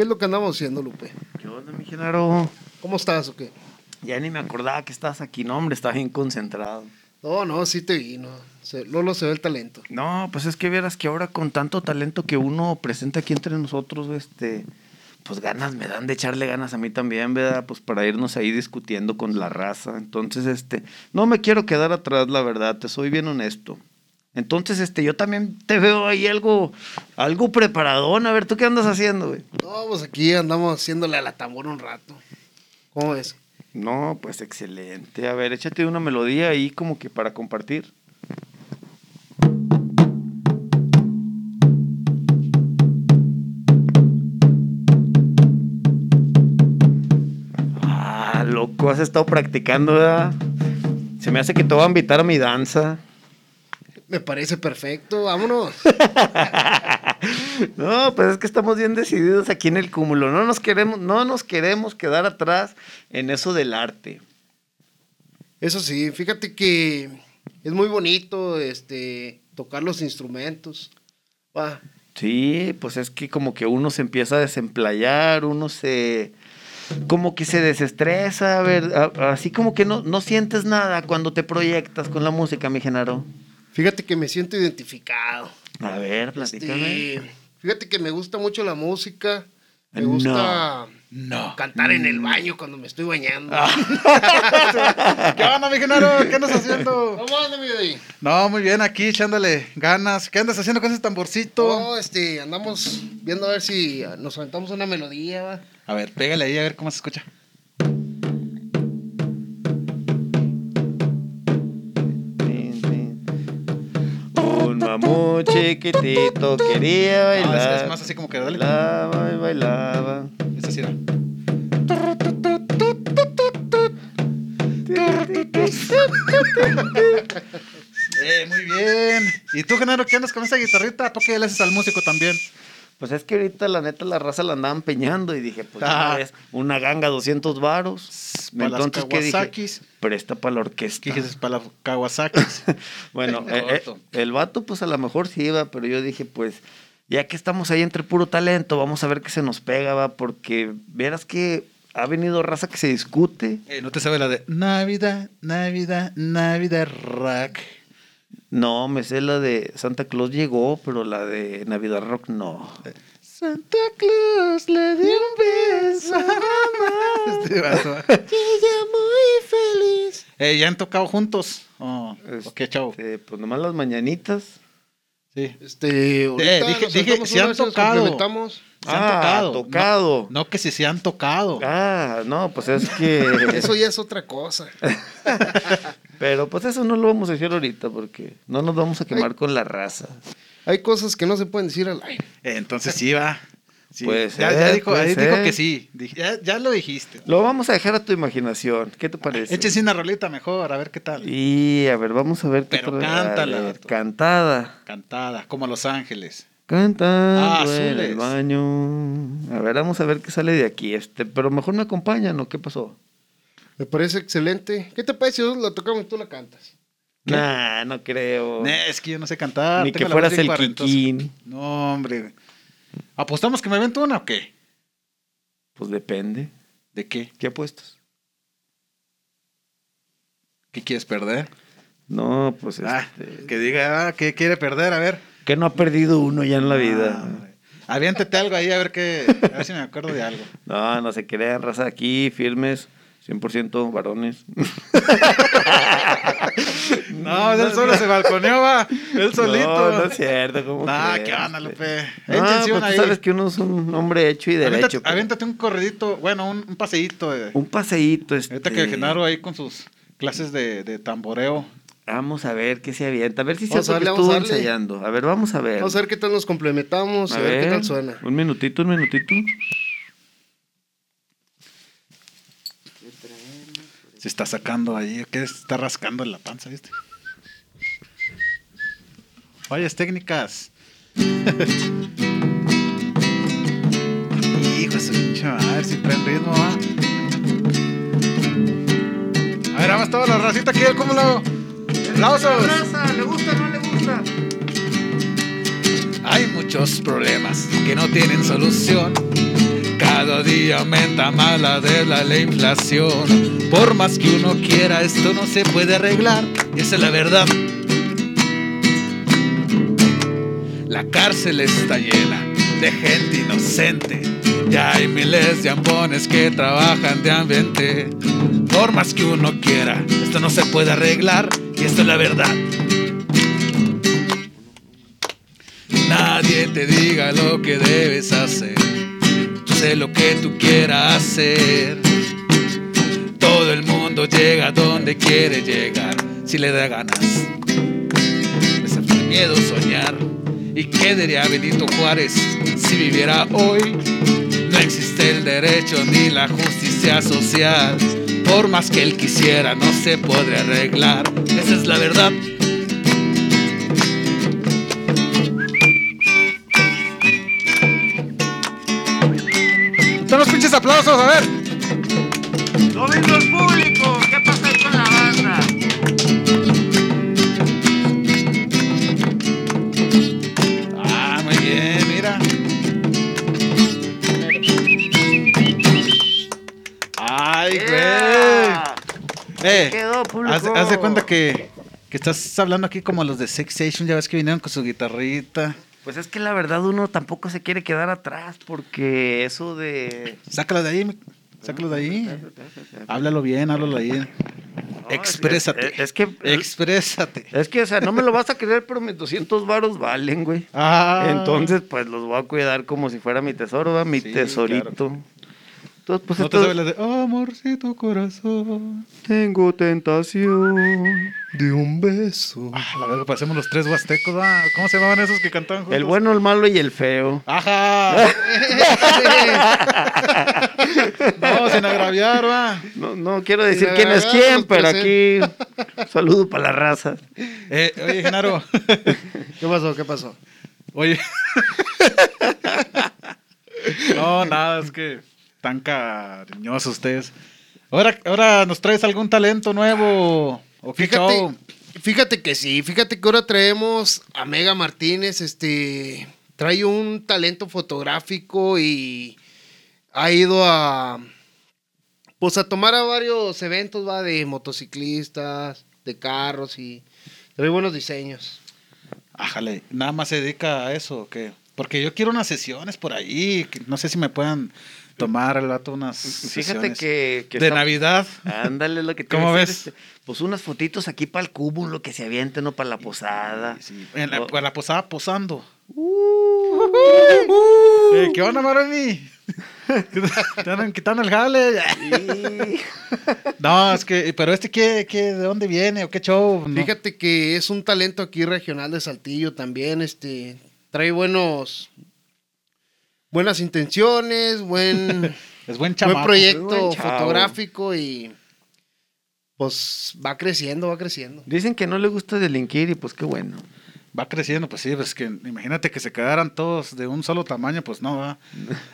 ¿Qué es lo que andamos haciendo, Lupe? ¿Qué onda, mi Genaro? ¿Cómo estás o qué? Ya ni me acordaba que estabas aquí. No, hombre, estás bien concentrado. No, no, sí te vi, no. Se- Lolo se ve el talento. No, pues es que vieras que ahora con tanto talento que uno presenta aquí entre nosotros, este, pues ganas me dan de echarle ganas a mí también, ¿verdad? Pues para irnos ahí discutiendo con la raza. Entonces, este, no me quiero quedar atrás, la verdad, te soy bien honesto. Entonces, este, yo también te veo ahí algo, algo preparadón. A ver, ¿tú qué andas haciendo, güey? No, pues aquí andamos haciéndole a la tambora un rato. ¿Cómo ves? No, pues excelente. A ver, échate una melodía ahí como que para compartir. Ah, loco, has estado practicando, ¿verdad? Se me hace que te voy a invitar a mi danza. Me parece perfecto, vámonos. No, pues es que estamos bien decididos aquí en el cúmulo. No nos queremos, no nos queremos quedar atrás en eso del arte. Eso sí, fíjate que es muy bonito este tocar los instrumentos. Sí, pues es que como que uno se empieza a desemplayar, uno se... como que se desestresa, a ver, así como que no, no sientes nada cuando te proyectas con la música, mi Genaro. Fíjate que me siento identificado. A ver, platícame. Este, fíjate que me gusta mucho la música. Me No. gusta No. cantar en el baño cuando me estoy bañando. ¿Qué onda, mi Genaro? ¿Qué andas haciendo? ¿Cómo anda, mi Eddie? No, muy bien, aquí echándole ganas. ¿Qué andas haciendo con ese tamborcito? No, este, andamos viendo a ver si nos aventamos una melodía, va. A ver, pégale ahí a ver cómo se escucha. Un mamú chiquitito quería es- bailar. es más así como que dale. Bailaba y bailaba. Esa sí era. Eh, muy bien. ¿Y tú, Genaro, qué andas con esa guitarrita? ¿Por qué le haces al músico también? Pues es que ahorita la neta la raza la andaba empeñando y dije, pues Ah. una vez, una ganga 200 varos. Para Entonces, ¿qué dije? Kawasaki's. Presta para la orquesta. ¿Qué dices para la Kawasaki? Bueno, eh, eh, el vato pues a lo mejor sí iba, pero yo dije, pues ya que estamos ahí entre puro talento, vamos a ver qué se nos pega, va, porque verás que ha venido raza que se discute. Eh, ¿No te sabe la de Navidad, Navidad, Navidad Rock? No, me sé la de Santa Claus llegó, pero la de Navidad Rock no. Santa Claus le dio un beso a mamá. Este vato. muy feliz. Eh, ¿Ya han tocado juntos? Oh, ok, chavo. Este, pues nomás las mañanitas. Sí. Este, ahorita Eh, dije- nos dije, si han tocado. Se han Ah, tocado. tocado. No, no que si se han tocado. Ah, no, pues es que... Eso ya es otra cosa. Pero pues eso no lo vamos a decir ahorita porque no nos vamos a quemar con la raza. Hay cosas que no se pueden decir al aire. Eh, entonces sí va. Sí. Puede ya, ser, ya dijo, puede ahí dijo que sí. Ya, ya lo dijiste. Lo vamos a dejar a tu imaginación. ¿Qué te parece? Échese una rolita mejor, a ver qué tal. Y a ver, vamos a ver qué Pero cántala, A ver, vato. Cantada. Cantada, como Los Ángeles. Cantando Ah, en azules. el baño. A ver, vamos a ver qué sale de aquí. Este, pero mejor me acompañan, ¿o qué pasó? Me parece excelente. ¿Qué te parece si la tocamos y tú la cantas? Nah, no creo. Es que yo no sé cantar. Ni tengo que fueras el. Kikín. No, hombre. ¿Apostamos que me avento una o qué? Pues depende. ¿De qué? ¿Qué apuestas? ¿Qué quieres perder? No, pues Ah, este, que diga, ah, ¿qué quiere perder? A ver. que no ha perdido uno ya en la vida. Ah, hombre. Aviéntate algo ahí a ver qué, a ver si me acuerdo de algo. No, no se crean, raza aquí, firmes, 100% varones. No, él solo se balconeó, va. Él solito. No, no es cierto, ¿cómo Ah, crees? qué onda, Lupe. No, pues tú ahí. sabes que uno es un hombre hecho y derecho. Aviéntate, pero aviéntate un corredito, bueno, un, un paseíto. eh. Un paseíto. Este... Ahorita que Genaro ahí con sus clases de, de tamboreo. Vamos a ver qué se avienta. A ver si se estuvo vamos a darle. ensayando. A ver, vamos a ver. Vamos a ver qué tal nos complementamos a ver, qué tal suena. Un minutito, un minutito. Se está sacando ahí, ¿qué? Se está rascando en la panza, ¿viste? Fallas técnicas. Hijo de su pinche madre, si traen ritmo, va. A ver, vamos toda la racita aquí del cúmulo. ¡Aplausos! ¿Le gusta o no le gusta? Hay muchos problemas que no tienen solución, Cada día aumenta más la deuda, la inflación. Por más que uno quiera, esto no se puede arreglar. Y esa es la verdad. La cárcel está llena de gente inocente. Ya hay miles de ambones que trabajan de ambiente. Por más que uno quiera, esto no se puede arreglar. Y esto es la verdad. Nadie te diga lo que debes hacer. Sé lo que tú quieras hacer. Todo el mundo llega donde quiere llegar, si le da ganas. Es el miedo soñar. ¿Y qué diría Benito Juárez si viviera hoy? No existe el derecho ni la justicia social. Por más que él quisiera, no se podría arreglar. Esa es la verdad. Los pinches aplausos, a ver. ¡Domingo el público! ¿Qué pasa ahí con la banda? Ah, muy bien, mira. Ay, güey. Yeah. Eh, quedó, público? haz, haz de cuenta que, que estás hablando aquí como los de Sex Station, ya ves que vinieron con su guitarrita. Pues es que la verdad uno tampoco se quiere quedar atrás porque eso de... Sácalo de ahí, sácalo de ahí. Háblalo bien, háblalo ahí. No, Exprésate. Es, es que... Exprésate. Es que, o sea, no me lo vas a creer, pero mis 200 varos valen, güey. Ah. Entonces, pues los voy a cuidar como si fuera mi tesoro, ¿va? mi Sí, tesorito. Entonces, pues No te esto- sabes la de amorcito corazón. Tengo tentación. De un beso. Ah, la verdad, parecemos los tres huastecos. ¿Cómo se llamaban esos que cantaban juntos? El bueno, el malo y el feo. Ajá. no, sin agraviar, va. No, no quiero decir quién es quién, pero aquí saludo para la raza. Eh, oye, Genaro. ¿Qué pasó? ¿Qué pasó? Oye. no, nada, es que tan cariñosos ustedes. Ahora, ahora nos traes algún talento nuevo. ¿O qué Fíjate, show? fíjate que sí, fíjate que ahora traemos a Mega Martínez, este, trae un talento fotográfico y ha ido a, pues a tomar a varios eventos, va, de motociclistas, de carros y trae buenos diseños. Ájale, nada más se dedica a eso, ¿o qué? Porque yo quiero unas sesiones por ahí. no sé si me puedan tomar el vato unas Fíjate que... que de está- Navidad. Ándale lo que te ¿Cómo ves? este, pues unas fotitos aquí para el cúmulo que se avienten, no para la posada. Sí, en la, O- para la posada posando. Uh. Eh, ¿Qué onda, Maroni? Te andan quitando el jale. Sí. No, es que, pero este, ¿qué, qué, ¿de dónde viene o qué show? No. Fíjate que es un talento aquí regional de Saltillo también, este, trae buenos, buenas intenciones, buen... Es buen Buen chamaco. proyecto Buen chavo. fotográfico y pues va creciendo, va creciendo. Dicen que no le gusta delinquir y pues qué bueno. Va creciendo, pues sí, pues que imagínate que se quedaran todos de un solo tamaño, pues no, va.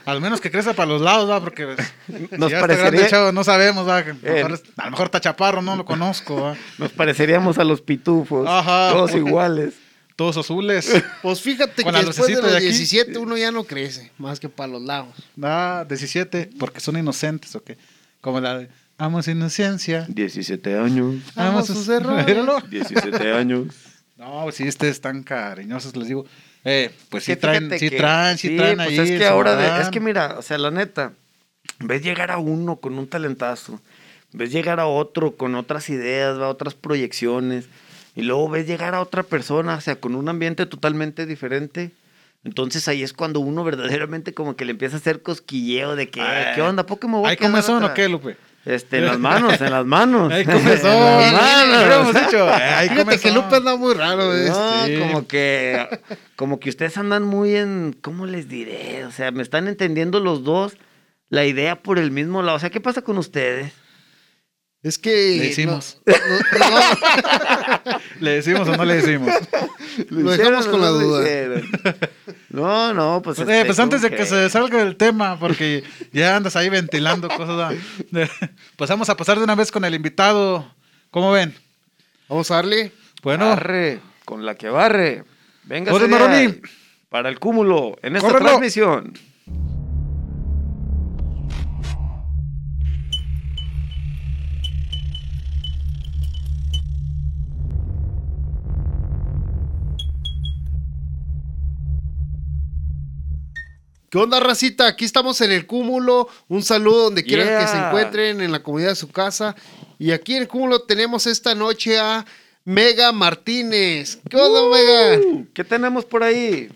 Al menos que crezca para los lados, va, porque pues, si Nos ya parecería- chavo, no sabemos, va. que a lo Eh, a lo mejor está chaparro, no lo conozco, va. Nos pareceríamos a los pitufos. Ajá. Todos iguales. Todos azules. Pues fíjate que después de los de aquí. 17 uno ya no crece, más que para los lados. Ah, 17, porque son inocentes, ¿o qué? Como la de, amo su inocencia. 17 años. Amo sus errores. Míralo. 17 años. No, pues sí, ustedes están cariñosos, les digo. Eh, pues sí traen, sí que- traen, sí, traen pues ahí. Es que ahora, de- es que mira, o sea, la neta, ves llegar a uno con un talentazo, ves llegar a otro con otras ideas, va, otras proyecciones, y luego ves llegar a otra persona, o sea, con un ambiente totalmente diferente. Entonces ahí es cuando uno verdaderamente como que le empieza a hacer cosquilleo de que, Ay. ¿qué onda? ¿Por qué me voy a ¿Hay comezón o atrás?" qué, Lupe? Este, en las manos, en las manos. Hay En comezón. las Lo manos. habíamos dicho. Fíjate que. Lupe anda muy raro. este. No, Sí. como que, como que ustedes andan muy en, ¿cómo les diré? O sea, me están entendiendo los dos la idea por el mismo lado. O sea, ¿qué pasa con ustedes? Es que... Le decimos. no- no- no, ¿Le decimos o no le decimos? Lo dejamos con la duda. No, no, pues. Pues, eh, este, pues antes de ¿cómo que se salga del tema, porque ya andas ahí ventilando cosas. Pues vamos a pasar de una vez con el invitado. ¿Cómo ven? Vamos a darle. Bueno, Barre, con la que barre. Venga, Corre, Maroni. para el cúmulo en esta Córrelo. transmisión. ¿Qué onda, racita? Aquí estamos en el cúmulo. Un saludo donde quiera que se encuentren, en la comunidad de su casa. Y aquí en el cúmulo tenemos esta noche a Mega Martínez. ¿Qué onda, Mega? ¿Qué tenemos por ahí?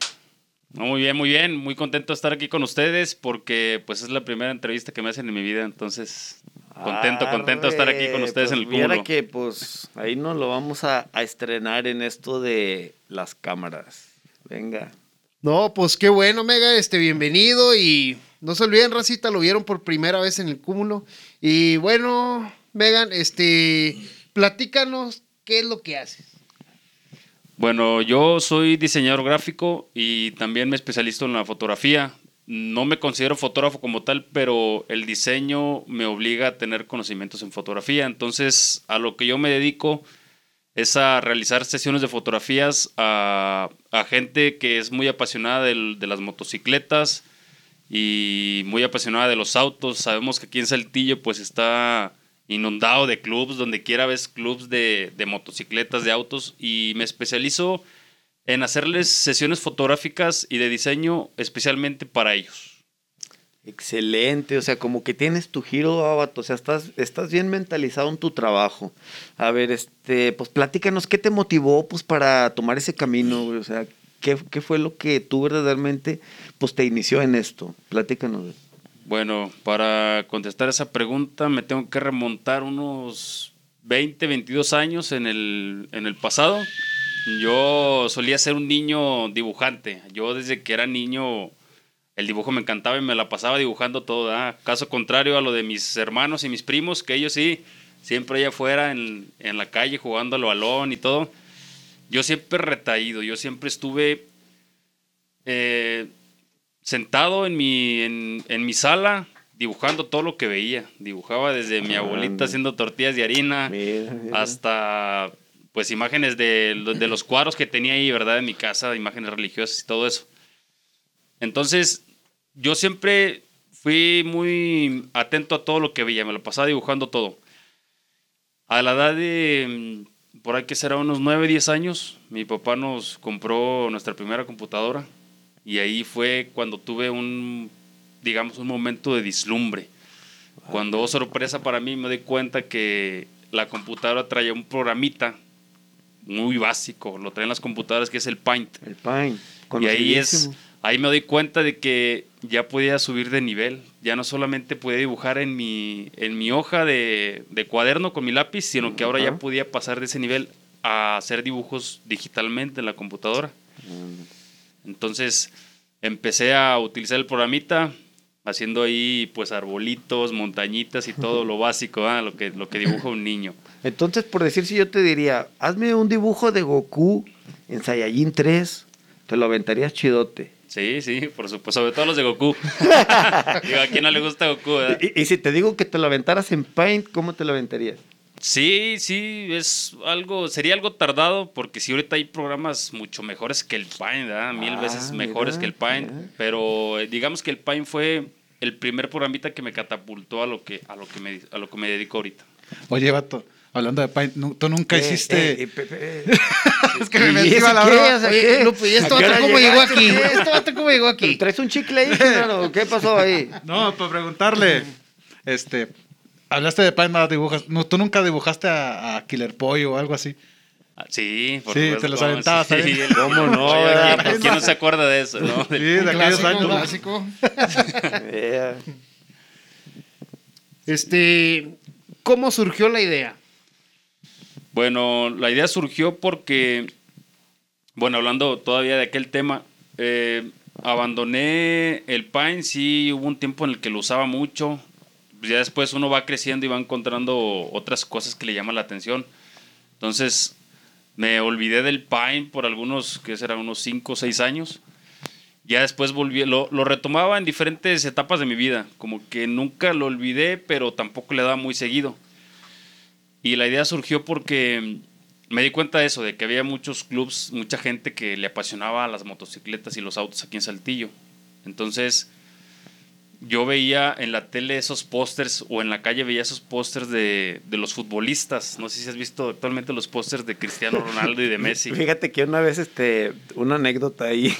No, muy bien, muy bien. Muy contento de estar aquí con ustedes porque pues es la primera entrevista que me hacen en mi vida. Entonces, contento, contento de estar aquí con ustedes en el pues viera cúmulo. que pues ahí nos lo vamos a, a estrenar en esto de las cámaras. Venga. No, pues qué bueno, Mega. Este, bienvenido. Y no se olviden, racita, lo vieron por primera vez en el cúmulo. Y bueno, Megan, este, platícanos qué es lo que haces. Bueno, yo soy diseñador gráfico y también me especializo en la fotografía. No me considero fotógrafo como tal, pero el diseño me obliga a tener conocimientos en fotografía. Entonces, a lo que yo me dedico es a realizar sesiones de fotografías a, gente que es muy apasionada de las motocicletas y muy apasionada de los autos. Sabemos que aquí en Saltillo pues está inundado de clubs, donde quiera ves clubs de, de motocicletas, de autos, y me especializo en hacerles sesiones fotográficas y de diseño especialmente para ellos. Excelente, o sea, como que tienes tu giro, Abato, o sea, estás, estás bien mentalizado en tu trabajo. A ver, este, pues platícanos, ¿qué te motivó pues para tomar ese camino? O sea, ¿qué, qué fue lo que tú verdaderamente pues te inició en esto? Platícanos. Bueno, para contestar esa pregunta me tengo que remontar unos 20, 22 años en el, en el pasado. Yo solía ser un niño dibujante. Yo desde que era niño el dibujo me encantaba y me la pasaba dibujando todo. Caso contrario a lo de mis hermanos y mis primos, que ellos sí, siempre allá afuera en, en la calle jugando al balón y todo. Yo siempre retaído, yo siempre estuve eh, sentado en mi, en, en mi sala dibujando todo lo que veía. Dibujaba desde mi abuelita Ande. haciendo tortillas de harina Mira, mira. hasta pues imágenes de, de los cuadros que tenía ahí, ¿verdad? En mi casa, imágenes religiosas y todo eso. Entonces, yo siempre fui muy atento a todo lo que veía, me lo pasaba dibujando todo. A la edad de, mm, por ahí que será unos 9, 10 años, mi papá nos compró nuestra primera computadora y ahí fue cuando tuve un, digamos, un momento de dislumbre. Cuando, oh, sorpresa para mí, me doy cuenta que la computadora traía un programita muy básico, lo traen las computadoras, que es el Paint. El Pine. Y ahí es, ahí me doy cuenta de que ya podía subir de nivel. Ya no solamente podía dibujar en mi, en mi hoja de, de cuaderno con mi lápiz, sino que ahora ya podía pasar de ese nivel a hacer dibujos digitalmente en la computadora. Entonces empecé a utilizar el programita, haciendo ahí pues arbolitos, montañitas y todo lo básico, ¿ah? lo, que, lo que dibuja un niño. Entonces, por decir si yo te diría, hazme un dibujo de Goku en Saiyajin 3, te lo aventarías chidote. Sí, sí, por supuesto, sobre todo los de Goku. Digo, a quién no le gusta Goku, ¿verdad? Y, y si te digo que te lo aventaras en Paint, ¿cómo te lo aventarías? Sí, sí, es algo, sería algo tardado porque si ahorita hay programas mucho mejores que el Paint, ¿verdad? Mil Ah, veces mejores mira, que el Paint, mira. pero eh, digamos que el Paint fue el primer programita que me catapultó a lo que a lo que me a lo que me dedico ahorita. Oye, vato, hablando de Paint, tú nunca Eh, hiciste. eh, eh, es que me ¿Y metí ese a la qué? broma. O sea, Oye, ¿qué? Lupe, ¿y este ¿A qué vato hora cómo llegó aquí? ¿Este vato cómo llegó aquí? ¿Traes un chicle ahí, claro? ¿Qué pasó ahí? No, para preguntarle, este, hablaste de Paint, dibujas. No, tú nunca dibujaste a, a Killer Pollo o algo así. Ah, Sí, por Sí, te los aventabas Sí, el- ¿Cómo no? ¿quién, quién no se acuerda de eso? no? Sí, de Un aquellos clásico, años. clásico. Vea. Este, ¿cómo surgió la idea? Bueno, la idea surgió porque, bueno, hablando todavía de aquel tema, eh, abandoné el Paint, sí, hubo un tiempo en el que lo usaba mucho. Ya después uno va creciendo y va encontrando otras cosas que le llaman la atención. Entonces, me olvidé del Paint por algunos, que será unos 5 o 6 años. Ya después volví, lo retomaba en diferentes etapas de mi vida. Como que nunca lo olvidé, pero tampoco le daba muy seguido. Y la idea surgió porque me di cuenta de eso, de que había muchos clubs, mucha gente que le apasionaba las motocicletas y los autos aquí en Saltillo. Entonces, yo veía en la tele esos pósters o en la calle veía esos pósters de, de los futbolistas. No sé si has visto actualmente los pósters de Cristiano Ronaldo y de Messi. Fíjate que una vez, este, una anécdota ahí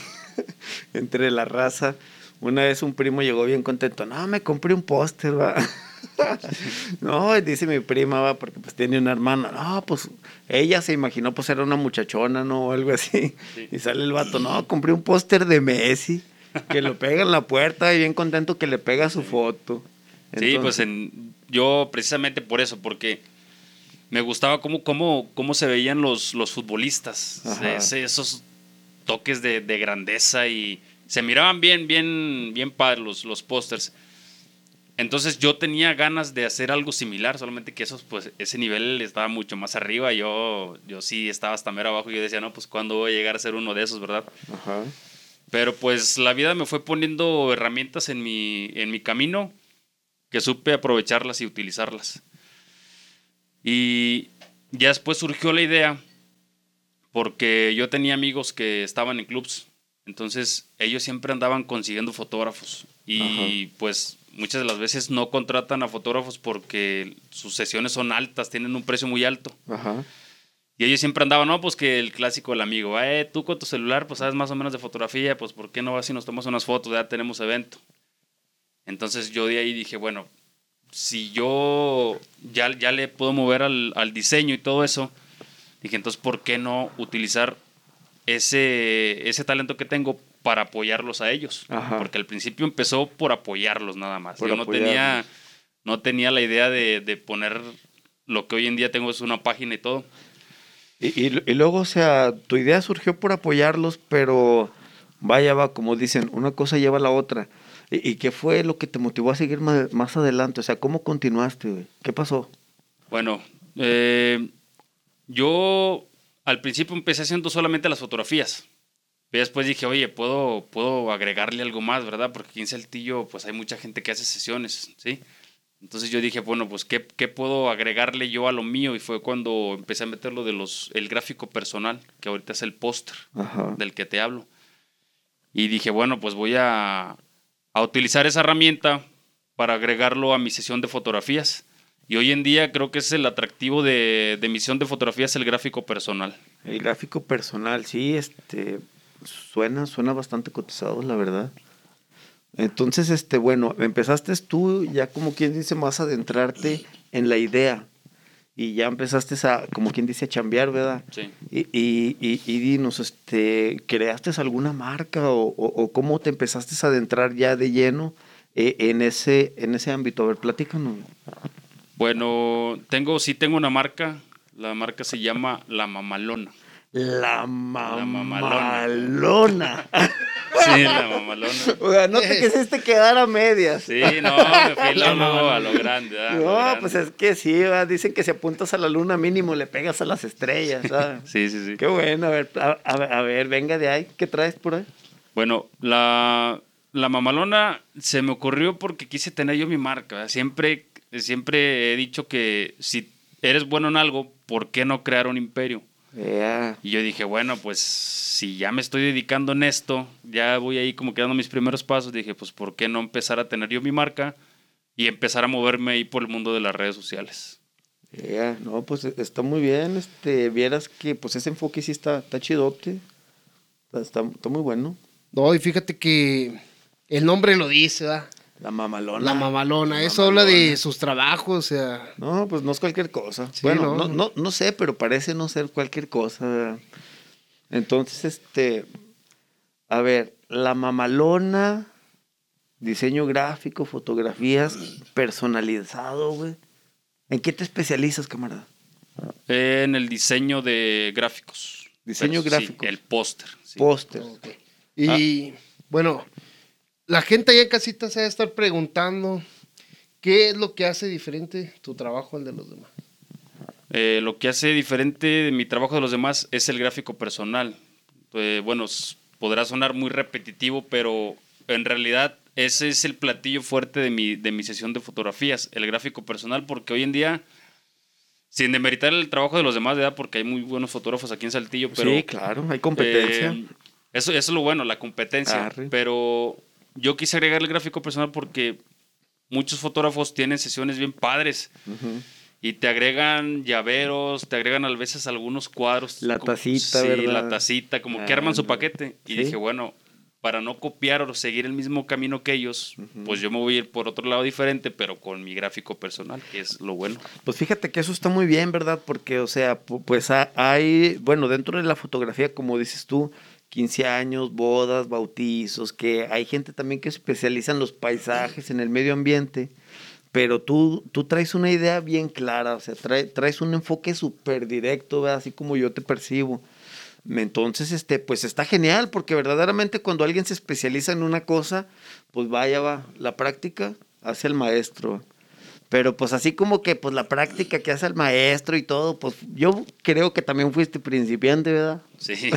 entre la raza. Una vez un primo llegó bien contento. No, me compré un póster, va. no, dice mi prima, va, porque pues tiene una hermana. No, pues ella se imaginó, pues era una muchachona, ¿no? O algo así. Sí. Y sale el vato, no, compré un póster de Messi. Que lo pega en la puerta y bien contento que le pega su foto. Sí, pues en, yo precisamente por eso, porque me gustaba cómo, cómo, cómo se veían los, los futbolistas, ese- esos toques de, de grandeza y se miraban bien, bien, bien padres los, los pósters. Entonces yo tenía ganas de hacer algo similar, solamente que esos, pues, ese nivel estaba mucho más arriba. Yo, yo sí estaba hasta mero abajo y yo decía, no, pues cuándo voy a llegar a ser uno de esos, ¿verdad? Ajá. Pero pues la vida me fue poniendo herramientas en mi, en mi camino que supe aprovecharlas y utilizarlas. Y ya después surgió la idea porque yo tenía amigos que estaban en clubs, entonces ellos siempre andaban consiguiendo fotógrafos y pues muchas de las veces no contratan a fotógrafos porque sus sesiones son altas, tienen un precio muy alto. Ajá. Y ellos siempre andaban, no, pues que el clásico del amigo, eh, tú con tu celular, pues sabes más o menos de fotografía, pues ¿por qué no vas y nos tomamos unas fotos? Ya tenemos evento. Entonces yo de ahí dije, bueno, si yo ya, ya le puedo mover al, al diseño y todo eso, dije, entonces ¿por qué no utilizar ese, ese talento que tengo para apoyarlos a ellos? Ajá. Porque al principio empezó por apoyarlos nada más. Por yo no apoyarlos. tenía, no tenía la idea de, de poner lo que hoy en día tengo es una página y todo. Y, y- y luego, o sea, tu idea surgió por apoyarlos, pero vaya, va, como dicen, una cosa lleva a la otra. ¿Y, y qué fue lo que te motivó a seguir más, más adelante? O sea, ¿cómo continuaste, güey? ¿Qué pasó? Bueno, eh, yo al principio empecé haciendo solamente las fotografías. Pero después dije, oye, puedo, puedo agregarle algo más, ¿verdad? Porque aquí en Saltillo, pues hay mucha gente que hace sesiones, ¿sí? Entonces yo dije, bueno, pues, ¿qué, qué puedo agregarle yo a lo mío? Y fue cuando empecé a meter lo de los, el gráfico personal, que ahorita es el póster del que te hablo. Y dije, bueno, pues voy a, a utilizar esa herramienta para agregarlo a mi sesión de fotografías. Y hoy en día creo que es el atractivo de, de mi sesión de fotografías, el gráfico personal. El gráfico personal, sí, este, suena, suena bastante cotizado, la verdad. Entonces, este, bueno, empezaste tú ya como quien dice más adentrarte en la idea y ya empezaste a, como quien dice, a chambear, ¿verdad? Sí. Y, y, y, y dinos, este, ¿creaste alguna marca o, o- o cómo te empezaste a adentrar ya de lleno eh, en, ese, en ese ámbito? A ver, platícanos. Bueno, tengo, sí tengo una marca. La marca se llama La Mamalona. La mamalona. mamalona. Sí, La Mamalona. o sea, no te quisiste quedar a medias. Sí, no, me fui luego a lo grande. ¿verdad? A lo No, grande. pues es que sí, ¿verdad? dicen que si apuntas a la luna mínimo le pegas a las estrellas. ¿sabes? Sí, sí, sí. Qué bueno, a ver, a, a ver, a ver, venga de ahí, ¿qué traes por ahí? Bueno, la, la mamalona se me ocurrió porque quise tener yo mi marca. ¿verdad? Siempre, siempre he dicho que si eres bueno en algo, ¿por qué no crear un imperio? Y yo dije, bueno, pues si ya me estoy dedicando en esto, ya voy ahí como quedando mis primeros pasos, dije, pues ¿por qué no empezar a tener yo mi marca y empezar a moverme ahí por el mundo de las redes sociales? Ya, no, pues está muy bien, este, vieras que pues ese enfoque sí está, está chidote, está, está, está muy bueno. No, y fíjate que el nombre lo dice, ¿verdad? La mamalona. La mamalona. La Eso habla de sus trabajos, o sea. No, pues no es cualquier cosa. Sí, bueno, no. no, no, no sé, pero parece no ser cualquier cosa. Entonces, este, a ver, la mamalona, diseño gráfico, fotografías, personalizado, güey. ¿En qué te especializas, camarada? En el diseño de gráficos. Diseño gráfico. el póster. sí. Póster. Y bueno, la gente allá en casita se va a estar preguntando qué es lo que hace diferente tu trabajo al de los demás. Eh, lo que hace diferente de mi trabajo de los demás es el gráfico personal. Eh, bueno, podrá sonar muy repetitivo, pero en realidad ese es el platillo fuerte de mi, de mi sesión de fotografías, el gráfico personal, porque hoy en día, sin demeritar el trabajo de los demás, ¿verdad? porque hay muy buenos fotógrafos aquí en Saltillo, pero... sí, claro, hay competencia. Eh, eso, eso es lo bueno, la competencia. Arre. Pero yo quise agregar el gráfico personal porque muchos fotógrafos tienen sesiones bien padres y te agregan llaveros, te agregan a veces algunos cuadros. La como- tacita, sí, ¿verdad? la tacita, como que arman su Ah, paquete. Y sí. dije, bueno, para no copiar o seguir el mismo camino que ellos, pues yo me voy a ir por otro lado diferente, pero con mi gráfico personal, que es lo bueno. Pues fíjate que eso está muy bien, ¿verdad? Porque, o sea, pu- pues ha- hay, bueno, dentro de la fotografía, como dices tú, 15 años, bodas, bautizos, que hay gente también que especializa en los paisajes, en el medio ambiente, pero tú, tú traes una idea bien clara, o sea, trae- traes un enfoque súper directo, así como yo te percibo. Entonces, este, pues está genial, porque verdaderamente cuando alguien se especializa en una cosa, pues vaya, va, la práctica hace el maestro. Pero pues así como que pues la práctica que hace el maestro y todo, pues yo creo que también fuiste principiante, ¿verdad? Sí, sí,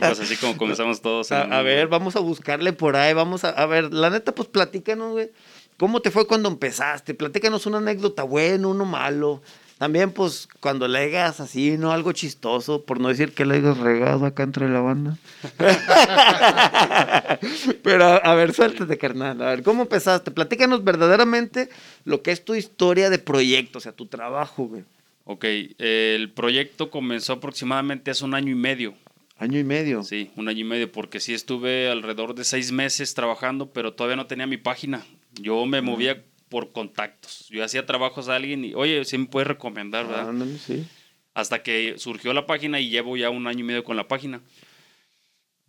pues así como comenzamos todos. A, ver, vamos a buscarle por ahí, vamos a, a ver, la neta, pues platícanos, güey. ¿Cómo te fue cuando empezaste? Platícanos una anécdota bueno, uno malo. También, pues, cuando le hagas así, ¿no? Algo chistoso, por no decir que le hayas regado acá entre la banda. Pero, a, a ver, suéltate, carnal. A ver, ¿cómo empezaste? Platícanos verdaderamente lo que es tu historia de proyecto, o sea, tu trabajo, güey. Ok, el proyecto comenzó aproximadamente hace un año y medio. Año y medio. Sí, un año y medio, porque sí estuve alrededor de seis meses trabajando, pero todavía no tenía mi página. Yo me movía por contactos. Yo hacía trabajos a alguien y, oye, sí me puedes recomendar, ¿verdad? Sí. Hasta que surgió la página y llevo ya un año y medio con la página.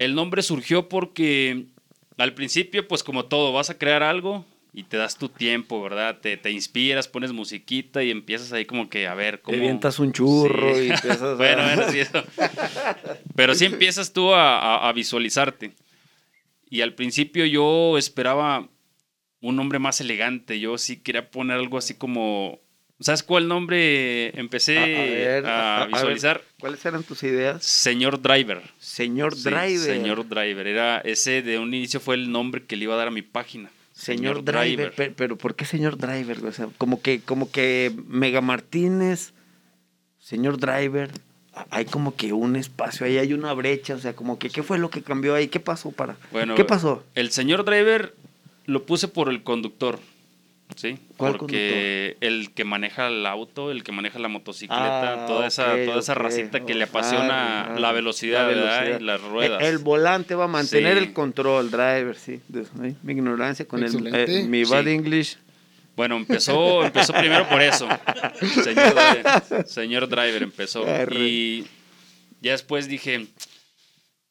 El nombre surgió porque al principio, pues como todo, vas a crear algo y te das tu tiempo, ¿verdad? Te, te inspiras, pones musiquita y empiezas ahí como que a ver Te cómo... avientas un churro Sí. y empiezas a... bueno, bueno, sí, eso. Pero sí empiezas tú a, a- a visualizarte. Y al principio yo esperaba un nombre más elegante. Yo sí quería poner algo así como... ¿Sabes cuál nombre empecé A- a, a ver, a- a- a ver. visualizar? ¿Cuáles eran tus ideas? Señor Driver. Señor Sí, Driver. Señor Driver. Era ese de un inicio fue el nombre que le iba a dar a mi página. Señor Driver, pe- pero, ¿por qué señor Driver? O sea, como que, como que Mega Martínez, señor Driver, hay como que un espacio ahí, hay una brecha, o sea, como que, ¿qué fue lo que cambió ahí? ¿Qué pasó para? Bueno, ¿Qué pasó? El señor Driver lo puse por el conductor. ¿Sí? ¿Cuál Porque el que maneja el auto, el que maneja la motocicleta, Ah, toda esa, toda esa racita que le Ah, apasiona ah, la velocidad, ¿verdad? velocidad. Y las ruedas. El, el volante va a mantener Sí. el control, driver, sí. Ahí, mi ignorancia con el, eh, mi bad Sí. English. Bueno, empezó, empezó primero por eso. Señor, Dri- señor Driver empezó. Y ya después dije,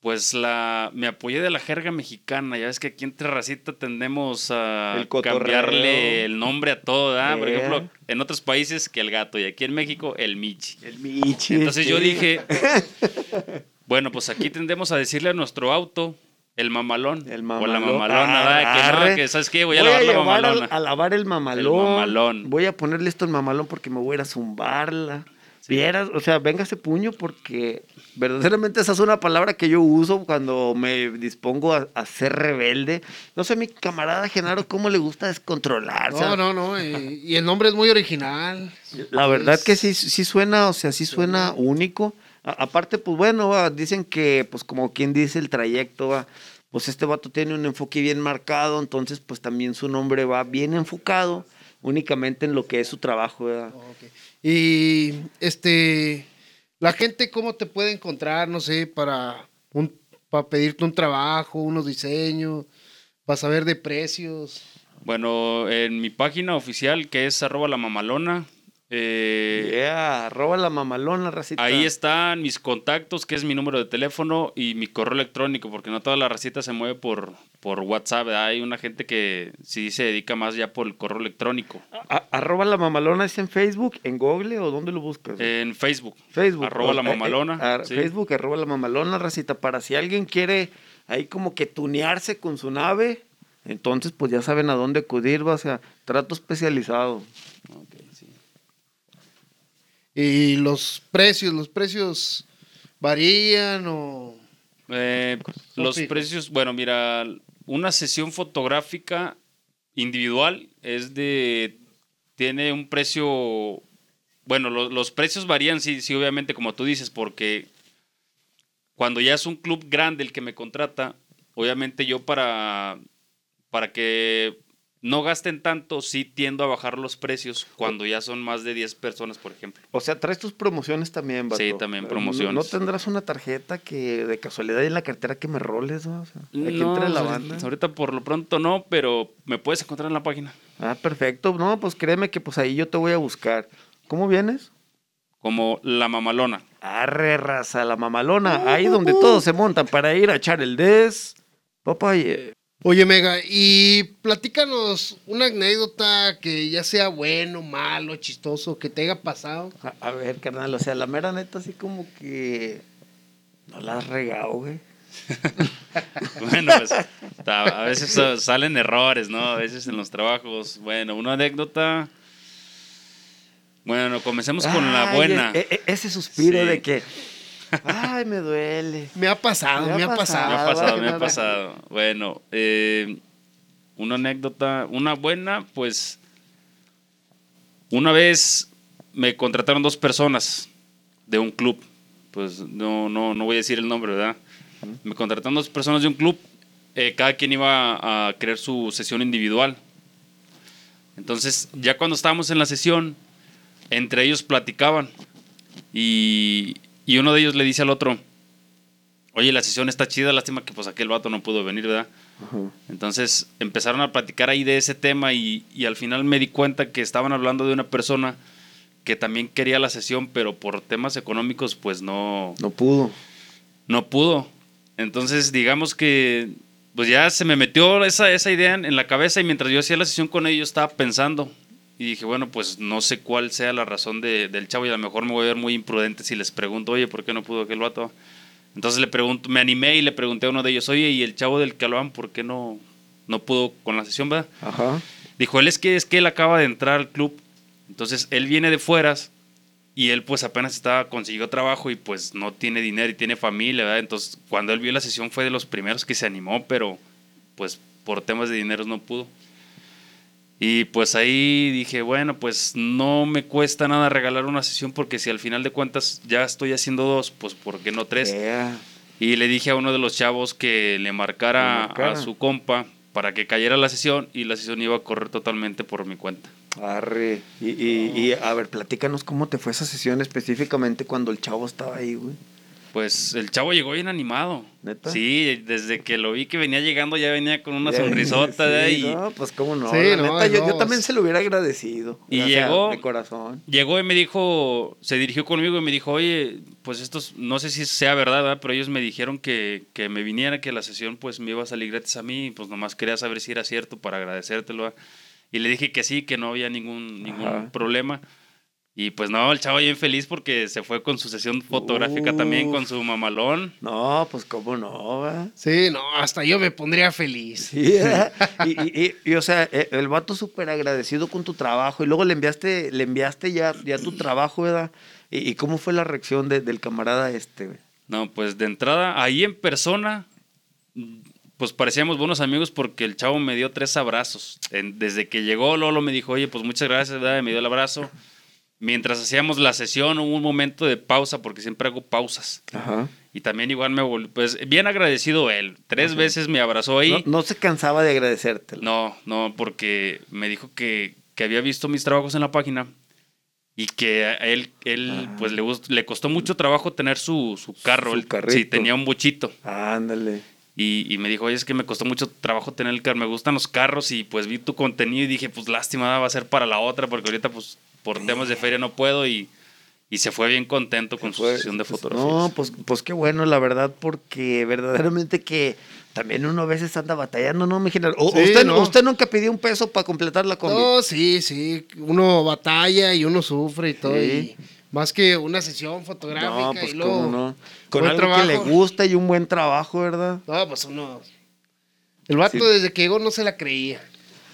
pues la me apoyé de la jerga mexicana. Ya ves que aquí en Terracita tendemos a El cambiarle el nombre a todo, ¿verdad? Por ejemplo, en otros países que el gato y aquí en México el Michi. El Michi. Entonces yo dije, bueno, pues aquí tendemos a decirle a nuestro auto el mamalón. El O mamalón. la mamalona, ¿verdad? Que, no, que, ¿sabes qué? Voy a lavar la al- mamalona. a lavar el mamalón. mamalón. Voy a ponerle esto al mamalón porque me voy a ir a zumbarla. Vieras, o sea, venga ese puño porque verdaderamente esa es una palabra que yo uso cuando me dispongo a, a ser rebelde. No sé, mi camarada Genaro, cómo le gusta descontrolar. o sea, No, no, no. Y, y el nombre es muy original. La verdad que sí, sí suena, o sea, sí suena único. A- aparte, pues bueno, va, dicen que, pues como quien dice el trayecto, va, pues este vato tiene un enfoque bien marcado, entonces pues también su nombre va bien enfocado únicamente en lo que es su trabajo, ¿verdad? Y este, la gente, ¿cómo te puede encontrar? No sé, para, un, para pedirte un trabajo, unos diseños, para saber de precios. Bueno, en mi página oficial, que es arroba la mamalona, eh, Yeah, arroba la mamalona, racita. ahí están mis contactos, que es mi número de teléfono y mi correo electrónico, porque no toda la racita se mueve por, por WhatsApp. ¿verdad? Hay una gente que sí se dedica más ya por el correo electrónico. A- arroba la mamalona es en Facebook, en Google o dónde lo buscas? En Facebook. Facebook. Arroba la Eh, eh, mamalona. sí. Facebook, arroba la mamalona, racita. Para si alguien quiere ahí como que tunearse con su nave, entonces pues ya saben a dónde acudir, va, o sea, trato especializado. Ok, sí. Y los precios, los precios varían o... Eh, los fijos. precios, bueno, mira, una sesión fotográfica individual es de, tiene un precio, bueno, lo- los precios varían, sí, sí, obviamente, como tú dices, porque cuando ya es un club grande el que me contrata, obviamente yo para, para que no gasten tanto, sí tiendo a bajar los precios cuando ya son más de 10 personas, por ejemplo. O sea, traes tus promociones también, vato. Sí, también, ¿No- promociones. ¿No, tendrás una tarjeta que de casualidad en la cartera que me roles, ¿no? O sea, aquí No, entre la banda. Ahorita por lo pronto no, pero me puedes encontrar en la página. Ah, perfecto. No, pues créeme que pues ahí yo te voy a buscar. ¿Cómo vienes? Como la mamalona. Arre, raza, la mamalona. Ahí donde todos se montan para ir a echar el des. Papá, eh, Oye, Mega, y platícanos una anécdota que ya sea bueno, malo, chistoso, que te haya pasado. a, a ver, carnal, o sea, la mera neta así como que no la has regado, güey. Bueno, pues ta- a veces sa- salen errores, ¿no? A veces en los trabajos. Bueno, una anécdota. Bueno, comencemos con la buena. e- e- ese suspiro Sí. de que, ay, me duele. Me ha pasado, Me me, ha ha pasado. Me ha pasado, me ha pasado. Bueno, eh, una anécdota, una buena, pues una vez me contrataron dos personas de un club. Pues no, no, no voy a decir el nombre, ¿verdad? Me contrataron dos personas de un club. eh, cada quien iba a crear su sesión individual. Entonces, ya cuando estábamos en la sesión, entre ellos platicaban. Y, y uno de ellos le dice al otro, oye, la sesión está chida, lástima que pues aquel vato no pudo venir, ¿verdad? Entonces empezaron a platicar ahí de ese tema y, y al final me di cuenta que estaban hablando de una persona que también quería la sesión, pero por temas económicos pues no, No pudo. no pudo. Entonces digamos que pues ya se me metió esa, esa idea en, en la cabeza y mientras yo hacía la sesión con ellos estaba pensando y dije, bueno, pues no sé cuál sea la razón de- del chavo y a lo mejor me voy a ver muy imprudente si les pregunto, oye, ¿por qué no pudo aquel vato? Entonces le pregunto, me animé y le pregunté a uno de ellos, oye, ¿y el chavo del que hablaban por qué no, no pudo con la sesión, verdad? Ajá. Dijo, él es que es que él acaba de entrar al club, entonces él viene de fueras y él pues apenas estaba consiguió trabajo y pues no tiene dinero y tiene familia, ¿verdad? Entonces cuando él vio la sesión fue de los primeros que se animó, pero pues por temas de dinero no pudo. Y pues ahí dije, bueno, pues no me cuesta nada regalar una sesión porque si al final de cuentas ya estoy haciendo dos, pues ¿por qué no tres? Y le dije a uno de los chavos que le marcara, Le marcara. a su compa para que cayera la sesión y la sesión iba a correr totalmente por mi cuenta. Arre. Y, y, y, a ver, platícanos cómo te fue esa sesión específicamente cuando el chavo estaba ahí, güey. Pues el chavo llegó bien animado. ¿Neta? Sí, desde que lo vi que venía llegando ya venía con una sonrisota sí, de ahí. No, pues cómo no. Sí, la no, neta, yo, no, yo también se lo hubiera agradecido. Y sea, llegó- De corazón. Llegó y me dijo, se dirigió conmigo y me dijo, oye, pues estos, no sé si sea verdad, ¿verdad? pero ellos me dijeron que, que me viniera, que la sesión pues me iba a salir gratis a mí, y pues nomás quería saber si era cierto para agradecértelo. ¿verdad? Y le dije que sí, que no había ningún, ningún Ajá. problema. Y pues no, el chavo bien feliz porque se fue con su sesión fotográfica también, con su mamalón. No, pues cómo no, va. Sí, no, hasta yo me pondría feliz. Sí, ¿verdad? y, y, y, y, o sea, eh, el vato súper agradecido con tu trabajo y luego le enviaste, le enviaste ya, ya tu trabajo, ¿verdad? ¿Y, y cómo fue la reacción de- del camarada este, güey? No, pues de entrada, ahí en persona, pues parecíamos buenos amigos porque el chavo me dio tres abrazos. En- desde que llegó, Lolo me dijo, oye, pues muchas gracias, ¿verdad? Y me dio el abrazo. Mientras hacíamos la sesión, hubo un momento de pausa porque siempre hago pausas. Ajá. Y también igual me volvió, pues bien agradecido él. Tres veces me abrazó ahí. No, no se cansaba de agradecértelo. No, no, porque me dijo que, que había visto mis trabajos en la página y que a él, él Ah. pues le, le costó mucho trabajo tener su, su carro. Su Él-. Sí, tenía un bochito. Ándale. Y, y me dijo, oye, es que me costó mucho trabajo tener el carro, me gustan los carros y pues vi tu contenido y dije, pues lástima, va a ser para la otra porque ahorita pues por temas de feria no puedo y, y se fue bien contento con su sesión de pues, fotografías. No, pues, pues qué bueno, la verdad, porque verdaderamente que también uno a veces anda batallando, ¿no, mi general? O- Sí, usted, no. usted nunca pidió un peso para completar la combi. No, sí, sí. Uno batalla y uno sufre y todo. Sí. y más que una sesión fotográfica No, pues y luego. cómo no. Con algo que le gusta y un buen trabajo, ¿verdad? No, pues uno. El vato Sí. desde que llegó no se la creía.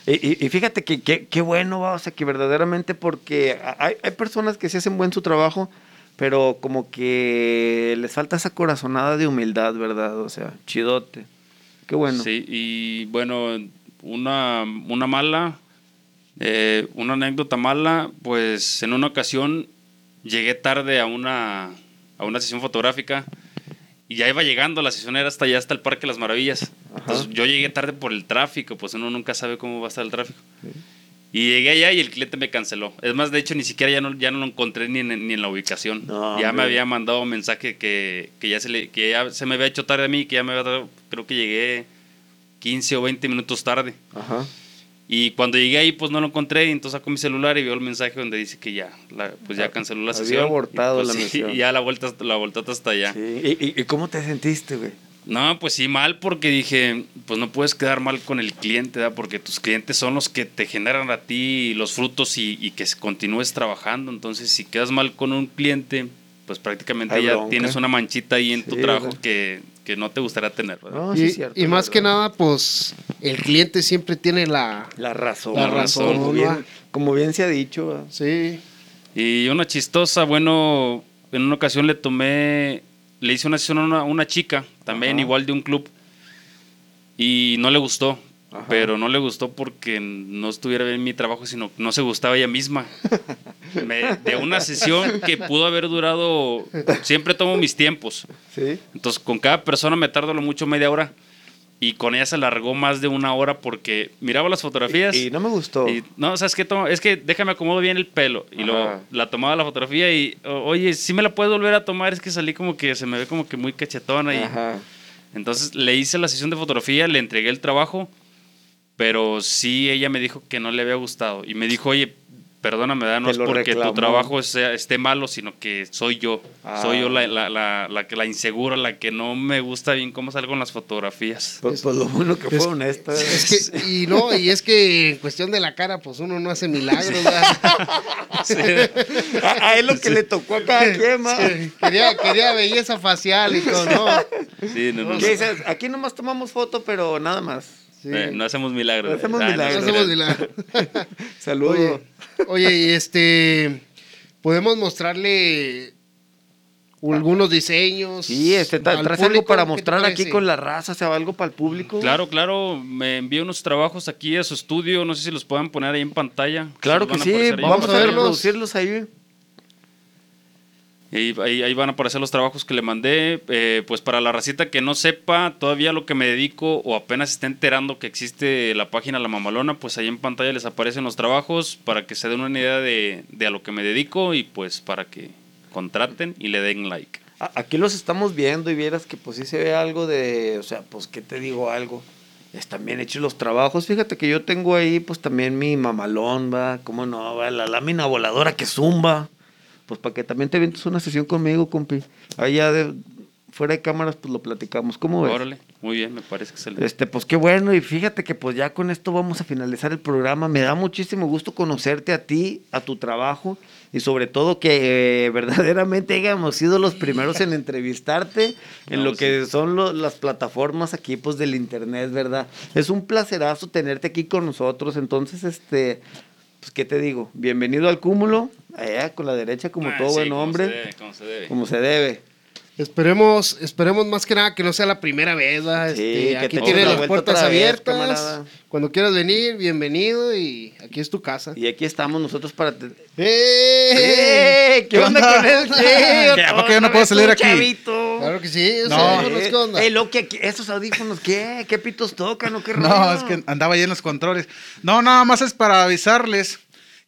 Y, fíjate que qué bueno, o sea, que verdaderamente porque hay, hay personas que sí hacen buen su trabajo, pero como que les falta esa corazonada de humildad, ¿verdad? O sea, chidote. Qué bueno. Sí, y bueno, una, una mala, eh, una anécdota mala, pues en una ocasión llegué tarde a una, a una sesión fotográfica y ya iba llegando, la sesión era hasta allá, hasta el Parque Las Maravillas. Entonces yo llegué tarde por el tráfico, pues uno nunca sabe cómo va a estar el tráfico. Y llegué allá y el cliente me canceló. Es más, de hecho, ni siquiera ya no, ya no lo encontré ni en, ni en la ubicación. No, ya me había mandado un mensaje que, que ya se le, que ya se me había hecho tarde a mí, que ya me había dado, creo que llegué 15 o 20 minutos tarde. Ajá. Y cuando llegué ahí, pues no lo encontré. Y entonces saco mi celular y veo el mensaje donde dice que ya, la- pues ya canceló la Había sesión. abortado Y, pues, la misión. y ya la vuelta, la voltata hasta allá. Sí. ¿Y, y, y cómo te sentiste, güey? No, pues sí, mal porque dije, pues no puedes quedar mal con el cliente, ¿verdad? porque tus clientes son los que te generan a ti los frutos y, y que continúes trabajando. Entonces, si quedas mal con un cliente, pues prácticamente Hay ya bronca. tienes una manchita ahí en tu trabajo ¿verdad? que, que no te gustaría tener. ¿verdad? No, y, sí es cierto, y más que nada, pues el cliente siempre tiene la... La razón. La razón, Como bien, como bien se ha dicho. ¿verdad? Sí. Y una chistosa, bueno, en una ocasión le tomé, le hice una sesión a una, una chica, también Ajá. igual de un club, y no le gustó. Ajá. Pero no le gustó porque no estuviera bien mi trabajo, sino no se gustaba ella misma. Me- de una sesión que pudo haber durado, siempre tomo mis tiempos. Sí. Entonces, con cada persona me tardo lo mucho media hora. Y con ella se largó más de una hora porque miraba las fotografías. Y, y no me gustó. Y, no, ¿sabes qué? Tomo? Es que déjame acomodo bien el pelo. Y luego la tomaba la fotografía y, o- oye, si me la puedes volver a tomar, es que salí como que se me ve como que muy cachetona. Y, Ajá. entonces le hice la sesión de fotografía, le entregué el trabajo, pero sí ella me dijo que no le había gustado. Y me dijo, oye, perdóname, ¿verdad? no es porque reclamó. tu trabajo sea- esté malo, sino que soy yo. Ah. Soy yo la, la, la, la, que- la insegura, la que no me gusta bien cómo salgo en las fotografías. Pues, pues lo bueno que Es- fue honesta. Es que, y no, y es que en cuestión de la cara, pues uno no hace milagros, ¿verdad? a, a él lo que le tocó a cada quien. Sí, Quería, quería belleza facial y todo, ¿no? Sí, no, no, no. ¿Qué dices? Aquí nomás tomamos foto, pero nada más. Sí. Eh, no hacemos milagros. No hacemos Ah, milagros. No se hacemos crean. milagros. Saludos. Oye, oye, y este, podemos mostrarle algunos diseños. Sí, este, traes algo público? para ¿Qué te mostrar aquí con la raza, o sea, algo para el público. Claro, claro, me envió unos trabajos aquí a su estudio, no sé si los puedan poner ahí en pantalla. Claro Si que los sí, Vamos a a verlos. reproducirlos ahí. Ahí, van a aparecer los trabajos que le mandé. Eh, pues para la racita que no sepa todavía lo que me dedico o apenas está enterando que existe la página La Mamalona, pues ahí en pantalla les aparecen los trabajos para que se den una idea de, de a lo que me dedico y pues para que contraten y le den like. Aquí los estamos viendo y vieras que pues sí se ve algo de, o sea, pues qué te digo algo. Están bien hechos los trabajos. Fíjate que yo tengo ahí pues también mi mamalón, va, cómo no, va, la lámina voladora que zumba. Pues para que también te vientes una sesión conmigo, compi. Allá de fuera de cámaras pues lo platicamos. ¿Cómo ves? Órale, muy bien, me parece excelente. Este, pues qué bueno, y fíjate que pues ya con esto vamos a finalizar el programa. Me da muchísimo gusto conocerte a ti, a tu trabajo, y sobre todo que eh, verdaderamente hayamos sido los primeros en entrevistarte en No, lo que son lo- las plataformas aquí pues del internet, ¿verdad? Es un placerazo tenerte aquí con nosotros, entonces este, pues qué te digo, bienvenido al cúmulo, allá con la derecha como Ah, todo sí, buen como hombre, se debe, como se debe. como se debe. Esperemos, esperemos más que nada que no sea la primera vez, ¿verdad? Sí, Este, que aquí tienes las puertas vez, abiertas. Cuando quieras venir, bienvenido y aquí es tu casa. Y aquí estamos nosotros para... te- ¡Eh! ¡Eh! ¿Qué onda onda? con él? ¿Qué? ¿A poco yo no puedo salir aquí? Chavito. Claro que sí, esos No. audífonos, ¿qué onda? Eh, lo que, esos audífonos, ¿qué? ¿Qué pitos tocan o qué No, rollo? es que andaba ahí en los controles. No, nada más es para avisarles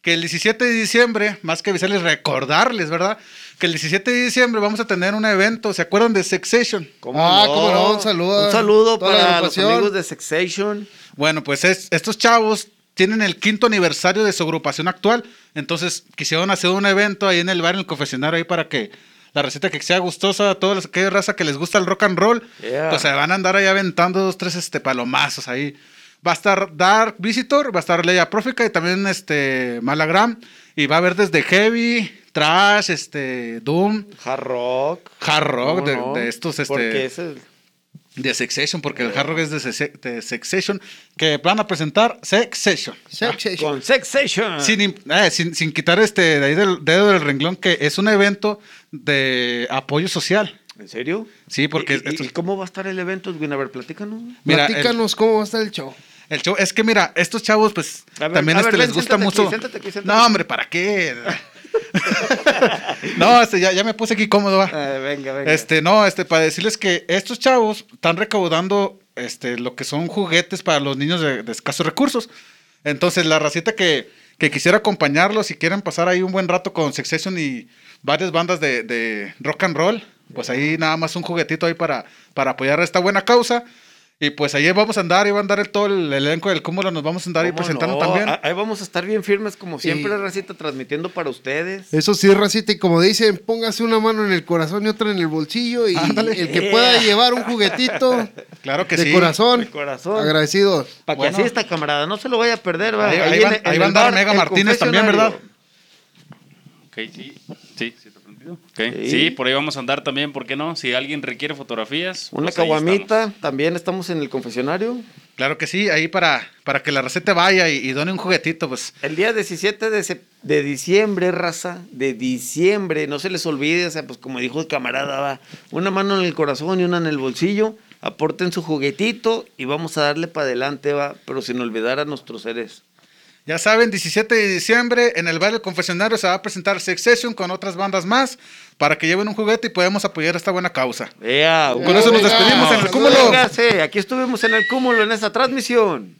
que el 17 de diciembre, más que avisarles, recordarles, ¿verdad? Que el 17 de diciembre vamos a tener un evento. ¿Se acuerdan de Sexation? Ah, cómo no, un saludo Un saludo para los amigos de Sexation. Bueno, pues es- estos chavos tienen el quinto aniversario de su agrupación actual. Entonces quisieron hacer un evento ahí en el bar, en el confesionario, ahí para que la receta que sea gustosa a toda la- aquella raza que les gusta el rock and roll, Yeah. pues se van a andar ahí aventando dos, tres este, palomazos ahí. Va a estar Dark Visitor, va a estar Leia Prófica y también este Malagram. Y va a haber desde Heavy, Trash, este, Doom, Hard rock. Hard Rock, ¿Cómo de, no? de estos, este, Porque es el- de Sexation, porque el Hard Rock es de, de Sexation, que van a presentar Sexation. Sex- Con Sexation. Sin, eh, sin, sin quitar este de ahí del dedo del renglón, que es un evento de apoyo social. ¿En serio? Sí, porque ¿Y, y- esto- y cómo va a estar el evento? A ver, platícanos. Mira, el- Platícanos cómo va a estar el show. El show, es que mira, estos chavos, pues, ver, también a este ver, les ven, gusta siéntate mucho. aquí, siéntate aquí, siéntate no, hombre, ¿para qué? no, este, ya, ya me puse aquí cómodo, va. Eh, venga, venga. Este, no, este, para decirles que estos chavos están recaudando este, lo que son juguetes para los niños de, de escasos recursos. Entonces, la racita que, que quisiera acompañarlos, si quieren pasar ahí un buen rato con Succession y varias bandas de, de rock and roll, pues ahí nada más un juguetito ahí para, para apoyar a esta buena causa. Y pues ahí vamos a andar y va a andar el, todo el elenco del cúmulo, nos vamos a andar ahí ¿Cómo presentando no? también. Ah, Ahí vamos a estar bien firmes, como siempre, Sí. Racita, transmitiendo para ustedes. Eso sí, Racita, y como dicen, póngase una mano en el corazón y otra en el bolsillo. Y Ándale. el que pueda llevar un juguetito Claro que de sí. corazón, De corazón. agradecidos. Para que Bueno. asista, camarada, no se lo vaya a perder. ¿va? Ahí- ahí en el- ahí va a andar Mega Martínez también. ¿verdad? Ok, sí. Sí, sí, Sí. Sí. por ahí vamos a andar también, ¿por qué no? Si alguien requiere fotografías. Una pues caguamita, estamos. también estamos en el confesionario. Claro que sí, ahí para, para que la receta vaya y, y done un juguetito, pues El día 17 de, de diciembre, raza, de diciembre, no se les olvide, o sea, pues como dijo el camarada, va, una mano en el corazón y una en el bolsillo, aporten su juguetito y vamos a darle para adelante, va, pero sin olvidar a nuestros seres. Ya saben, 17 de diciembre en el baile confesionario se va a presentar Succession con otras bandas más para que lleven un juguete y podamos apoyar esta buena causa. Vea, Con eso nos despedimos en el cúmulo. Aquí estuvimos en el cúmulo en esta transmisión.